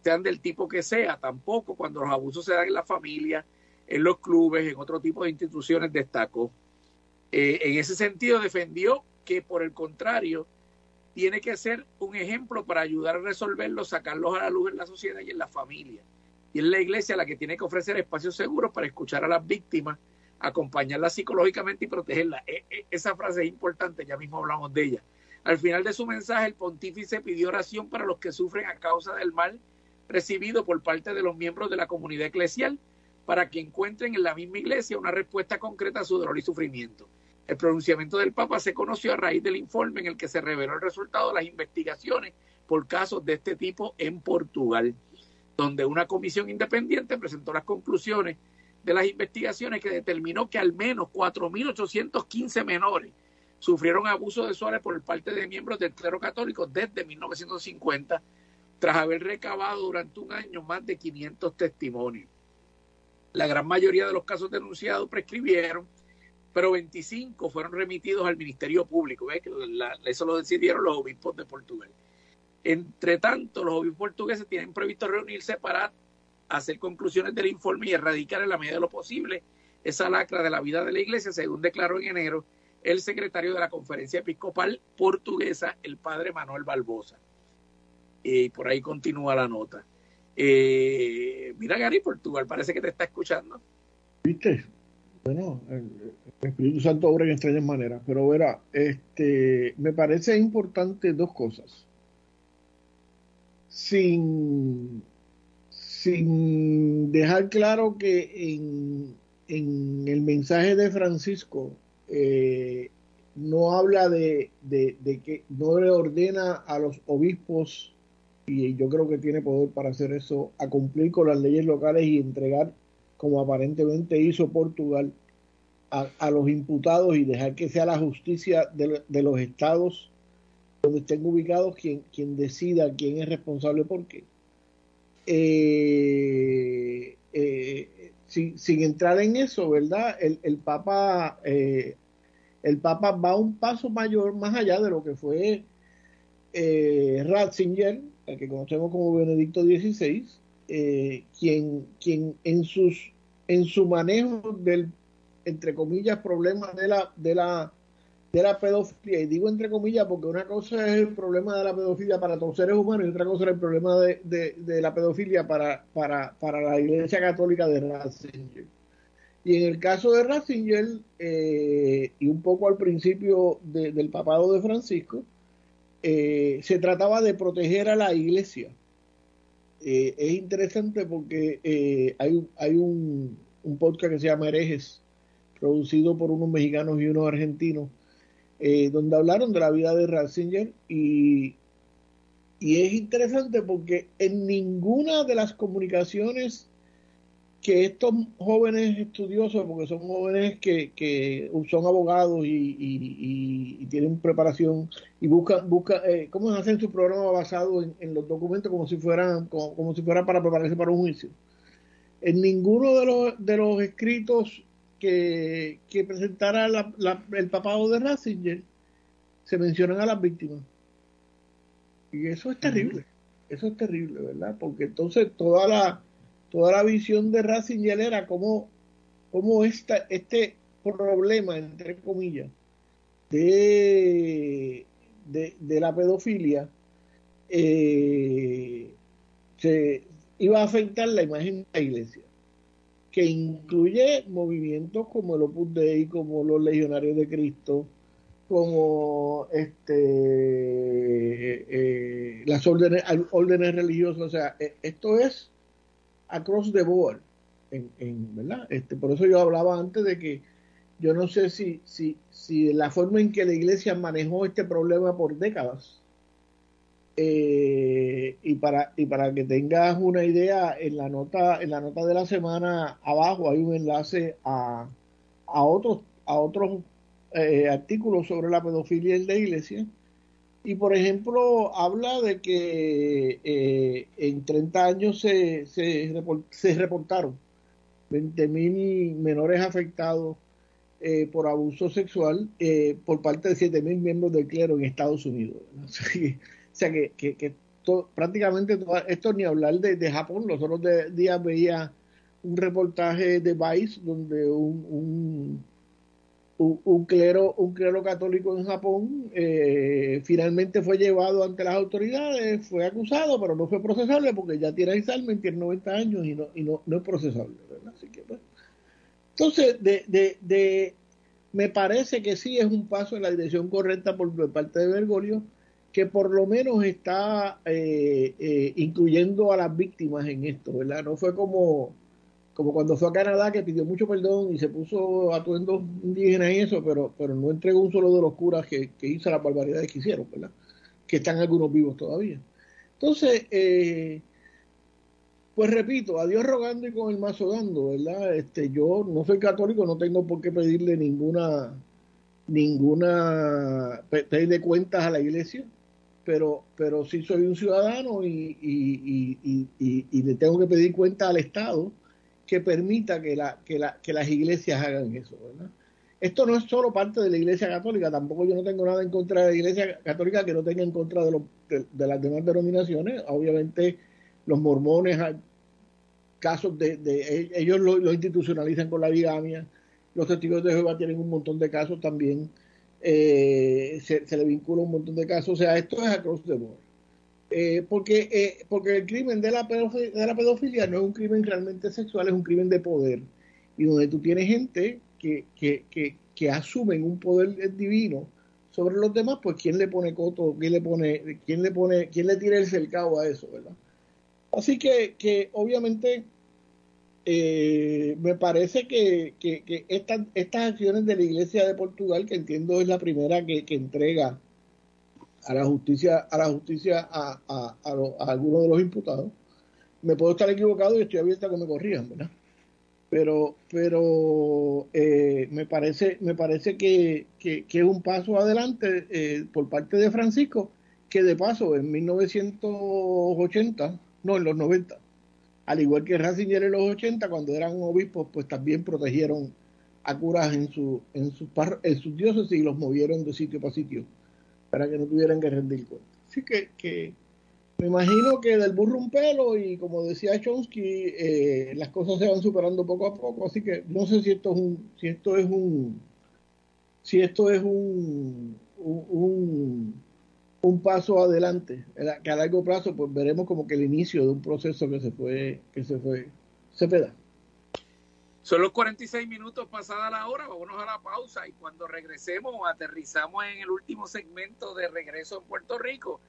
sean del tipo que sea, tampoco cuando los abusos se dan en la familia, en los clubes, en otro tipo de instituciones, destacó. Eh, en ese sentido defendió que por el contrario, tiene que ser un ejemplo para ayudar a resolverlos, sacarlos a la luz en la sociedad y en la familia. Y es la iglesia la que tiene que ofrecer espacios seguros para escuchar a las víctimas, acompañarlas psicológicamente y protegerlas. E, e, esa frase es importante, ya mismo hablamos de ella. Al final de su mensaje, el pontífice pidió oración para los que sufren a causa del mal recibido por parte de los miembros de la comunidad eclesial, para que encuentren en la misma iglesia una respuesta concreta a su dolor y sufrimiento. El pronunciamiento del Papa se conoció a raíz del informe en el que se reveló el resultado de las investigaciones por casos de este tipo en Portugal, donde una comisión independiente presentó las conclusiones de las investigaciones que determinó que al menos 4.815 menores sufrieron abusos sexuales por parte de miembros del clero católico desde 1950, tras haber recabado durante un año más de 500 testimonios. La gran mayoría de los casos denunciados prescribieron pero 25 fueron remitidos al Ministerio Público. eso lo decidieron los obispos de Portugal. Entre tanto, los obispos portugueses tienen previsto reunirse para hacer conclusiones del informe y erradicar en la medida de lo posible esa lacra de la vida de la iglesia, según declaró en enero el secretario de la Conferencia Episcopal Portuguesa, el padre Manuel Barbosa. y por ahí continúa la nota. Eh, mira, Gary, Portugal parece que te está escuchando. ¿Viste? Bueno, el, Espíritu Santo obra en extrañas maneras, pero verá, este, me parece importante dos cosas. Sin, sin dejar claro que en, en el mensaje de Francisco eh, no habla de, de, de, que no le ordena a los obispos, y yo creo que tiene poder para hacer eso, a cumplir con las leyes locales y entregar, como aparentemente hizo Portugal, a, los imputados y dejar que sea la justicia de, los estados donde estén ubicados quien, quien decida quién es responsable por qué. Eh, eh, sin, entrar en eso, ¿verdad? El, el Papa eh, el Papa va un paso mayor más allá de lo que fue eh, Ratzinger, el que conocemos como Benedicto XVI, quien, quien en sus en su manejo del entre comillas problema de la de la de la pedofilia y digo entre comillas porque una cosa es el problema de la pedofilia para todos los seres humanos y otra cosa es el problema de, de, la pedofilia para, para, para la Iglesia Católica de Ratzinger y en el caso de Ratzinger, eh, y un poco al principio de, del papado de Francisco, eh, se trataba de proteger a la iglesia. Eh, es interesante porque eh, hay, hay un, un, podcast que se llama Herejes, producido por unos mexicanos y unos argentinos, eh, donde hablaron de la vida de Ratzinger y, y es interesante porque en ninguna de las comunicaciones que estos jóvenes estudiosos, porque son jóvenes que, que son abogados y, y, y, tienen preparación y buscan, buscan eh, cómo hacen su programa basado en, en, los documentos como si fueran como, como, si fueran para prepararse para un juicio. En ninguno de los, de los escritos que, que presentara la, la, el papado de Ratzinger se mencionan a las víctimas. Y eso es terrible, eso es terrible, ¿verdad? Porque entonces toda la toda la visión de Ratzinger era como, como esta, este problema, entre comillas, de, de, la pedofilia eh, se iba a afectar la imagen de la iglesia, que incluye movimientos como el Opus Dei, como los Legionarios de Cristo, como este eh, eh, las órdenes, órdenes religiosas, o sea, esto es across the board, en, en, ¿verdad? Este, por eso yo hablaba antes de que yo no sé si, si, si la forma en que la iglesia manejó este problema por décadas, eh, y para y para que tengas una idea en la nota en la nota de la semana abajo hay un enlace a, a otros a otros eh, artículos sobre la pedofilia en la iglesia y por ejemplo, habla de que eh, en 30 años se, se, se reportaron 20.000 menores afectados eh, por abuso sexual eh, por parte de 7.000 miembros del clero en Estados Unidos. O sea que, o sea que, que, que to, prácticamente todo, esto ni hablar de, de Japón. Los otros días veía un reportaje de Vice donde un, un un, clero, un clero católico en Japón eh, finalmente fue llevado ante las autoridades, fue acusado, pero no fue procesable porque ya tiene Alzheimer, tiene 90 años y no, y no, no es procesable. ¿verdad? Así que, bueno. Entonces, de, de, de, me parece que sí es un paso en la dirección correcta por, por parte de Bergoglio, que por lo menos está eh, eh, incluyendo a las víctimas en esto, ¿verdad? No fue como como cuando fue a Canadá que pidió mucho perdón y se puso atuendos indígenas y eso, pero, pero no entregó un solo de los curas que, que hizo las barbaridades que hicieron, ¿verdad? Que están algunos vivos todavía. Entonces, eh, pues repito, a Dios rogando y con el mazo dando, ¿verdad? Este, yo no soy católico, no tengo por qué pedirle ninguna, ninguna, pedirle cuentas a la iglesia, pero, pero sí soy un ciudadano y, y, y, y, le tengo que pedir cuenta al Estado que permita que, la, que, la, que las iglesias hagan eso, ¿verdad? Esto no es solo parte de la iglesia católica, tampoco yo no tengo nada en contra de la iglesia católica que no tenga en contra de, de, las demás denominaciones. Obviamente los mormones, casos de, de ellos lo, lo, institucionalizan con la bigamia, los testigos de Jehová tienen un montón de casos también, eh, se, se, le vincula un montón de casos, o sea, esto es across the board. Eh, porque, eh, porque el crimen de la, pedofilia, de la pedofilia no es un crimen realmente sexual, es un crimen de poder. Y donde tú tienes gente que, que, que, que asumen un poder divino sobre los demás, pues quién le pone coto, quién le pone, quién le pone, quién le tira el cercado a eso, ¿verdad? Así que, que obviamente eh, me parece que, que, estas, estas acciones de la Iglesia de Portugal, que entiendo es la primera que, que entrega a la justicia a la justicia a, a, a, algunos de los imputados. Me puedo estar equivocado y estoy abierta a que me corrijan, ¿verdad? Pero, pero eh, me parece, me parece que, que, es un paso adelante eh, por parte de Francisco, que de paso en 1980, no, en los 90, al igual que Ratzinger en los 80, cuando eran obispos, pues también protegieron a curas en, su, en, sus, en sus diócesis y los movieron de sitio para sitio para que no tuvieran que rendir cuenta. Así que, que me imagino que del burro un pelo y como decía Chomsky, eh, las cosas se van superando poco a poco, así que no sé si esto es un, si esto es un, si esto es un, un, un paso adelante, que a largo plazo pues veremos como que el inicio de un proceso que se fue, que se fue, se peda. Son los 46 minutos pasada la hora, vámonos a la pausa y cuando regresemos aterrizamos en el último segmento de regreso en Puerto Rico,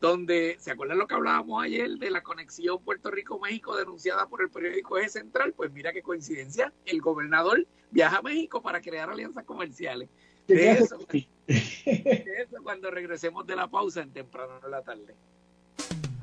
donde, ¿se acuerdan lo que hablábamos ayer de la conexión Puerto Rico-México denunciada por el periódico Eje Central? Pues mira qué coincidencia, el gobernador viaja a México para crear alianzas comerciales. De eso, de eso cuando regresemos de la pausa en temprano en la tarde.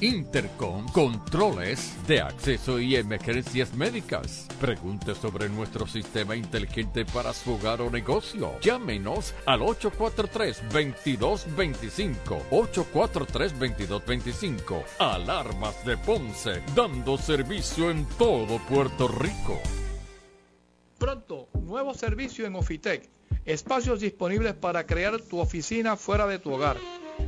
Intercom, controles de acceso y emergencias médicas. Pregunte sobre nuestro sistema inteligente para su hogar o negocio. Llámenos al 843-2225. 843-2225. Alarmas de Ponce, dando servicio en todo Puerto Rico. Pronto, nuevo servicio en Ofitec. Espacios disponibles para crear tu oficina fuera de tu hogar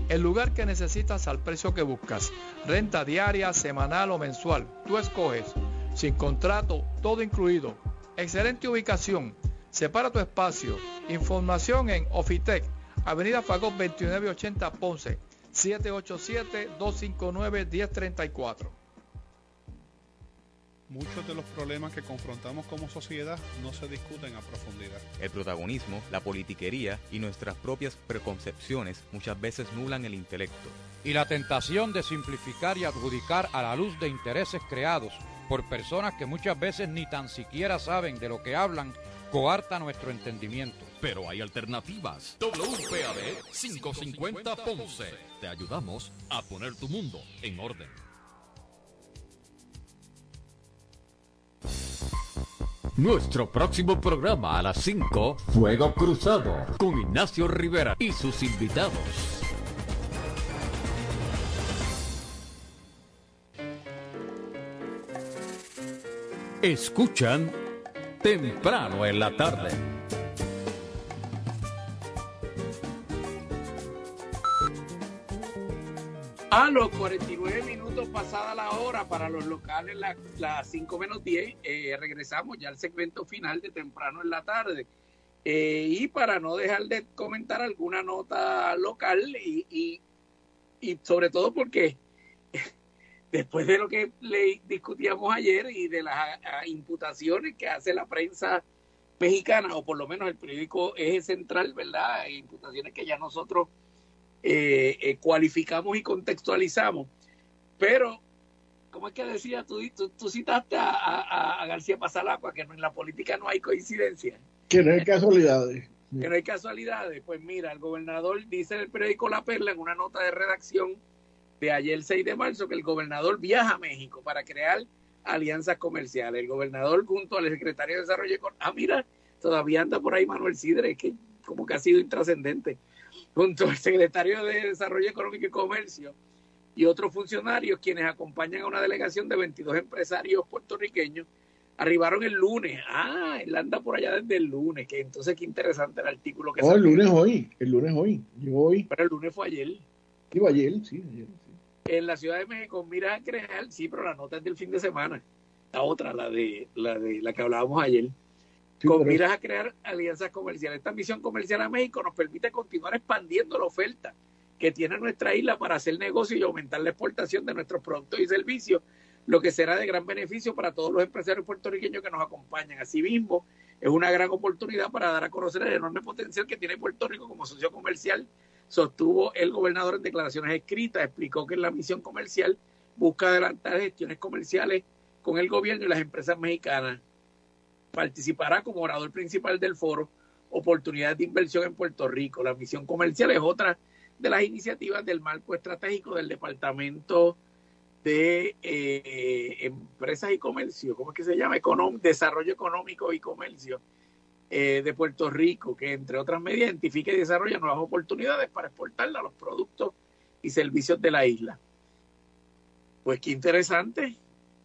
el lugar que necesitas al precio que buscas. Renta diaria, semanal o mensual. Tú escoges. Sin contrato, todo incluido. Excelente ubicación. Separa tu espacio. Información en Ofitec, Avenida Fagos 2980 Ponce, 787-259-1034. Muchos de los problemas que confrontamos como sociedad no se discuten a profundidad. El protagonismo, la politiquería y nuestras propias preconcepciones muchas veces nulan el intelecto. Y la tentación de simplificar y adjudicar a la luz de intereses creados por personas que muchas veces ni tan siquiera saben de lo que hablan coarta nuestro entendimiento. Pero hay alternativas. WPAD 550 Ponce. Te ayudamos a poner tu mundo en orden. Nuestro próximo programa a las 5, Fuego Cruzado, con Ignacio Rivera y sus invitados. Escuchan temprano en la tarde. A los 49 minutos pasada la hora para los locales, las 5 menos 10, eh, regresamos ya al segmento final de temprano en la tarde. Eh, y para no dejar de comentar alguna nota local y, y, sobre todo porque después de lo que le discutíamos ayer y de las imputaciones que hace la prensa mexicana, o por lo menos el periódico Eje Central, ¿verdad? Imputaciones que ya nosotros eh, cualificamos y contextualizamos. Pero, como es que decía, tú, tú, citaste a, García Pasalacua, que en la política no hay coincidencia. Que no hay casualidades. Que no hay casualidades. Pues mira, el gobernador dice en el periódico La Perla, en una nota de redacción de ayer 6 de marzo, que el gobernador viaja a México para crear alianzas comerciales. El gobernador junto al secretario de Desarrollo Económico, ah, mira, todavía anda por ahí Manuel Sidre, que como que ha sido intrascendente junto al secretario de Desarrollo Económico y Comercio y otros funcionarios quienes acompañan a una delegación de 22 empresarios puertorriqueños Arribaron el lunes. Ah, él anda por allá desde el lunes. Que entonces qué interesante el artículo que No, el lunes hoy. El lunes hoy. Llegó hoy. Pero el lunes fue ayer. Digo ayer, sí, ayer, sí. En la Ciudad de México, mira a crear, sí, pero la nota es del fin de semana. La otra, la de la de la que hablábamos ayer. con miras a crear alianzas comerciales. Esta misión comercial a México nos permite continuar expandiendo la oferta que tiene nuestra isla para hacer negocio y aumentar la exportación de nuestros productos y servicios, lo que será de gran beneficio para todos los empresarios puertorriqueños que nos acompañan. Asimismo, es una gran oportunidad para dar a conocer el enorme potencial que tiene Puerto Rico como socio comercial, sostuvo el gobernador en declaraciones escritas, explicó que la misión comercial busca adelantar gestiones comerciales con el gobierno y las empresas mexicanas. Participará como orador principal del foro Oportunidades de Inversión en Puerto Rico. La misión comercial es otra de las iniciativas del marco estratégico del Departamento de eh, Empresas y Comercio, ¿cómo es que se llama? Econom- Desarrollo Económico y Comercio eh, de Puerto Rico, que entre otras medidas identifica y desarrolla nuevas oportunidades para exportarla a los productos y servicios de la isla. Pues qué interesante.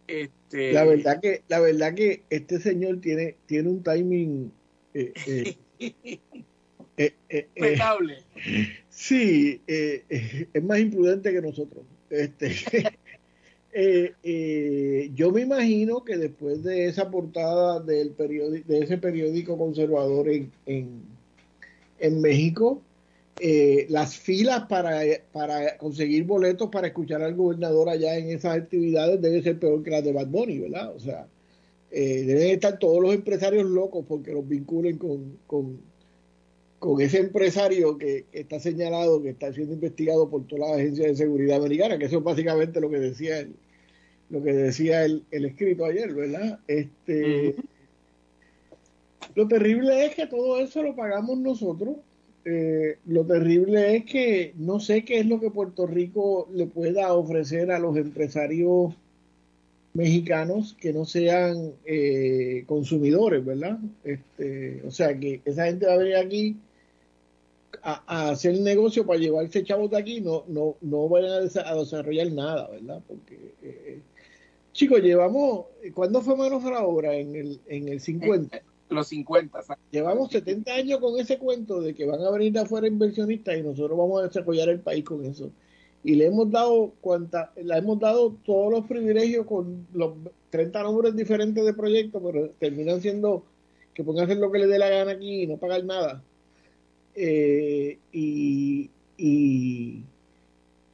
Este, La verdad que, la verdad que este señor tiene, tiene un timing eh, eh, eh, eh. Sí, eh, eh, es más imprudente que nosotros. Este, yo me imagino que después de esa portada del periódico, de ese periódico conservador en, en, en México, eh, las filas para, para conseguir boletos para escuchar al gobernador allá en esas actividades debe ser peor que las de Bad Bunny, ¿verdad? O sea, eh, deben estar todos los empresarios locos porque los vinculen con, con, con ese empresario que, está señalado, que está siendo investigado por todas las agencias de seguridad americanas, que eso es básicamente lo que decía el, lo que decía el, el escrito ayer, ¿verdad? Este, Lo terrible es que todo eso lo pagamos nosotros. Eh, lo terrible es que no sé qué es lo que Puerto Rico le pueda ofrecer a los empresarios mexicanos que no sean eh, consumidores, ¿verdad? Este, o sea, que esa gente va a venir aquí a, a hacer negocio para llevarse chavos de aquí, no, no, no vayan a, a desarrollar nada, ¿verdad? Porque, eh, chicos, llevamos, ¿cuándo fue manos a la obra? En el, en el 50. Los 50, Llevamos 70 años con ese cuento de que van a venir de afuera inversionistas y nosotros vamos a desarrollar el país con eso. Y le hemos dado cuanta, le hemos dado todos los privilegios con los 30 nombres diferentes de proyectos, pero terminan siendo que pueden hacer lo que les dé la gana aquí y no pagar nada. Eh, y, y,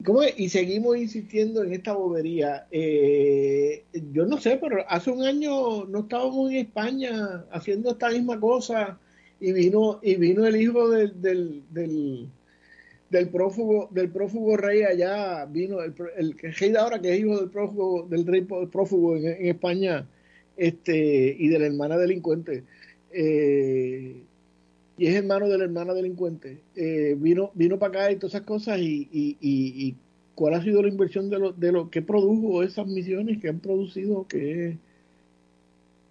¿cómo es? y seguimos insistiendo en esta bobería. Eh, yo no sé, pero hace un año no estábamos en España haciendo esta misma cosa y vino y vino el hijo del, del, del, del prófugo del prófugo rey allá vino el, el rey de ahora que es hijo del prófugo del rey prófugo en, en España este y de la hermana delincuente eh, y es hermano de la hermana delincuente eh, vino vino para acá y todas esas cosas y, y, y, cuál ha sido la inversión de lo de lo que produjo esas misiones que han producido que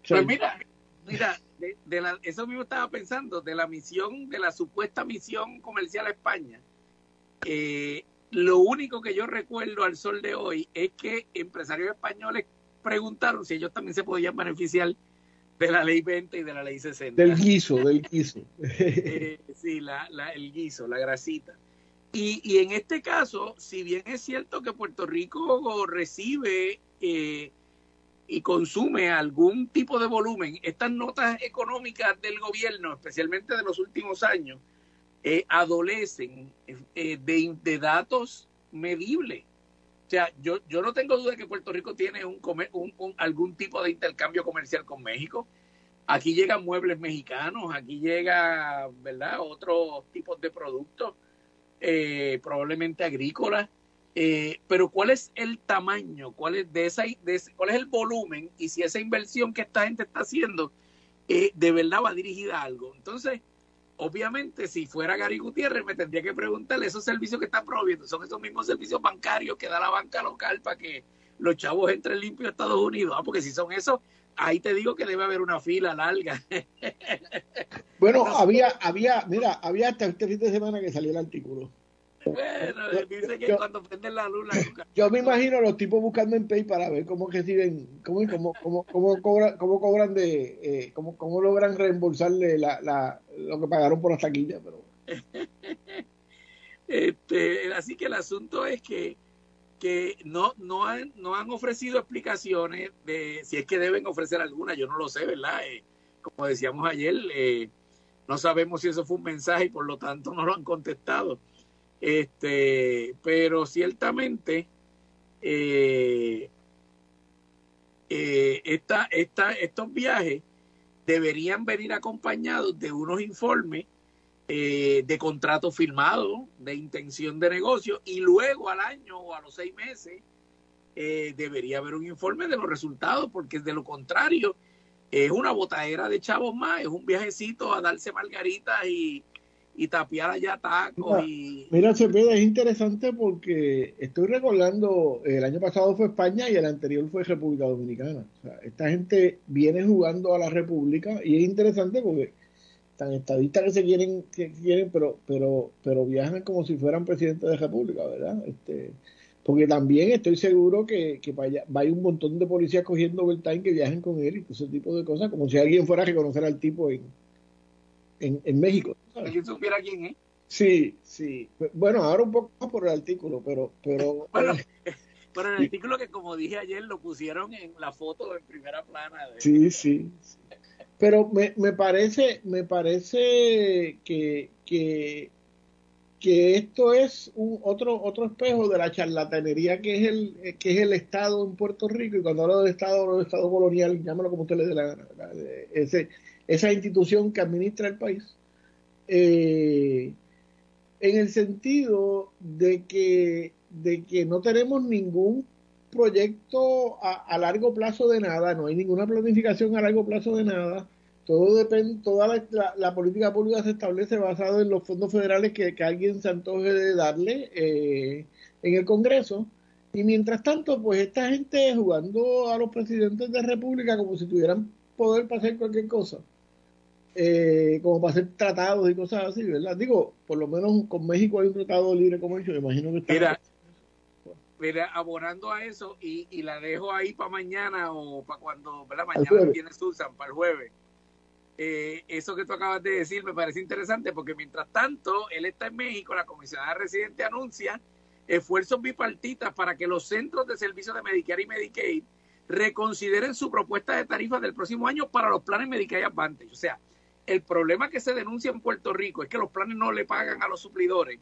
Pues mira, mira, de la, eso mismo estaba pensando, de la misión, de la supuesta misión comercial a España. Eh, lo único que yo recuerdo al sol de hoy es que empresarios españoles preguntaron si ellos también se podían beneficiar de la ley 20 y de la ley 60. del guiso del guiso Eh, sí, la, la- el guiso, la grasita. Y, y en este caso, si bien es cierto que Puerto Rico recibe eh, y consume algún tipo de volumen, estas notas económicas del gobierno, especialmente de los últimos años, eh, adolecen de, de datos medibles. O sea, yo, yo no tengo duda de que Puerto Rico tiene un, un- algún tipo de intercambio comercial con México. Aquí llegan muebles mexicanos, aquí llega, ¿verdad? Otros tipos de productos, eh, probablemente agrícolas. Eh, pero ¿cuál es el tamaño? ¿Cuál es, de esa, ¿Cuál es el volumen? Y si esa inversión que esta gente está haciendo eh, de verdad va dirigida a algo. Entonces, obviamente, si fuera Gary Gutiérrez, me tendría que preguntarle esos servicios que está prohibiendo. Son esos mismos servicios bancarios que da la banca local para que los chavos entren limpios a Estados Unidos. Ah, porque si son esos, ahí te digo que debe haber una fila larga. Bueno, había, había, mira, había hasta este fin de semana que salió el artículo. Bueno, dice que cuando prenden la luz, la Yo me imagino los tipos buscando en Pay para ver cómo reciben, cómo, cómo, cómo, cómo, cobran, cómo cobran de, eh, cómo, cómo logran reembolsarle la, la, lo que pagaron por la taquilla, pero. este, así que el asunto es que que no, no, han, no han ofrecido explicaciones de si es que deben ofrecer alguna, yo no lo sé, ¿verdad? Eh, como decíamos ayer, eh, no sabemos si eso fue un mensaje y por lo tanto no lo han contestado. Este, pero ciertamente eh, esta, estos viajes deberían venir acompañados de unos informes eh, de contrato firmado, de intención de negocio, y luego al año o a los seis meses eh, debería haber un informe de los resultados, porque de lo contrario es una botadera de chavos más, es un viajecito a darse margaritas y, y tapiar allá tacos. y... mira Cepeda, es interesante porque estoy recordando, el año pasado fue España y el anterior fue República Dominicana. esta gente viene jugando a la República y es interesante porque tan estadistas que se quieren, que quieren, pero, pero, pero viajan como si fueran presidentes de república, ¿verdad? Este, porque también estoy seguro que, que vaya, vaya un montón de policías cogiendo overtime que viajen con él y ese tipo de cosas, como si alguien fuera a reconocer al tipo en, en, en México. ¿Alguien supiera quién es? Sí, sí. Bueno, ahora un poco por el artículo, pero... pero bueno, pero el artículo que como dije ayer lo pusieron en la foto en primera plana. De... Sí, sí. Pero me, me parece, me parece que, que, que esto es un otro, otro espejo de la charlatanería que es el, que es el Estado en Puerto Rico, y cuando hablo de Estado, hablo de Estado colonial, llámalo como usted le dé la gana, ese, esa institución que administra el país, eh, en el sentido de que, de que no tenemos ningún proyecto a, largo plazo de nada, no hay ninguna planificación a largo plazo de nada. Todo depende, toda la, política pública se establece basado en los fondos federales que, alguien se antoje de darle eh, en el Congreso. Y mientras tanto, pues esta gente jugando a los presidentes de república como si tuvieran poder para hacer cualquier cosa. Eh, como para hacer tratados y cosas así, ¿verdad? Digo, por lo menos con México hay un tratado de libre comercio, me imagino que está mira, abonando a eso y, y la dejo ahí para mañana o para cuando, ¿verdad? Mañana viene Susan, para el jueves. Eh, eso que tú acabas de decir me parece interesante porque mientras tanto él está en México, la comisionada residente anuncia esfuerzos bipartitas para que los centros de servicios de Medicare y Medicaid reconsideren su propuesta de tarifas del próximo año para los planes Medicaid Advantage. O sea, el problema que se denuncia en Puerto Rico es que los planes no le pagan a los suplidores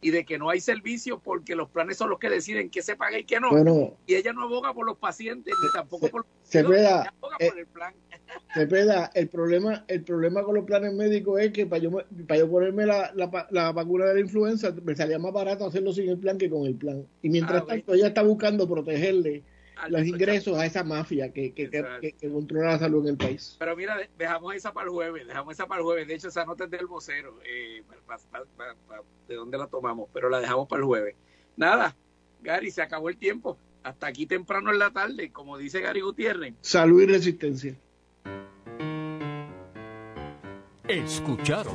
y de que no hay servicio porque los planes son los que deciden qué se paga y qué no. y ella no aboga por los pacientes ni tampoco por, se ella aboga por el plan. Cepeda, el problema, el problema con los planes médicos es que para yo, para yo ponerme la, la, vacuna de la influenza me salía más barato hacerlo sin el plan que con el plan. Y mientras ah, tanto ella está buscando protegerle los ingresos a esa mafia que, que, que, controla la salud en el país. Pero mira, dejamos esa para el jueves, dejamos esa para el jueves. De hecho, esa nota es del vocero, eh, de dónde la tomamos, pero la dejamos para el jueves. Nada, Gary, se acabó el tiempo. Hasta aquí temprano en la tarde, como dice Gary Gutiérrez. Salud y resistencia. Escucharon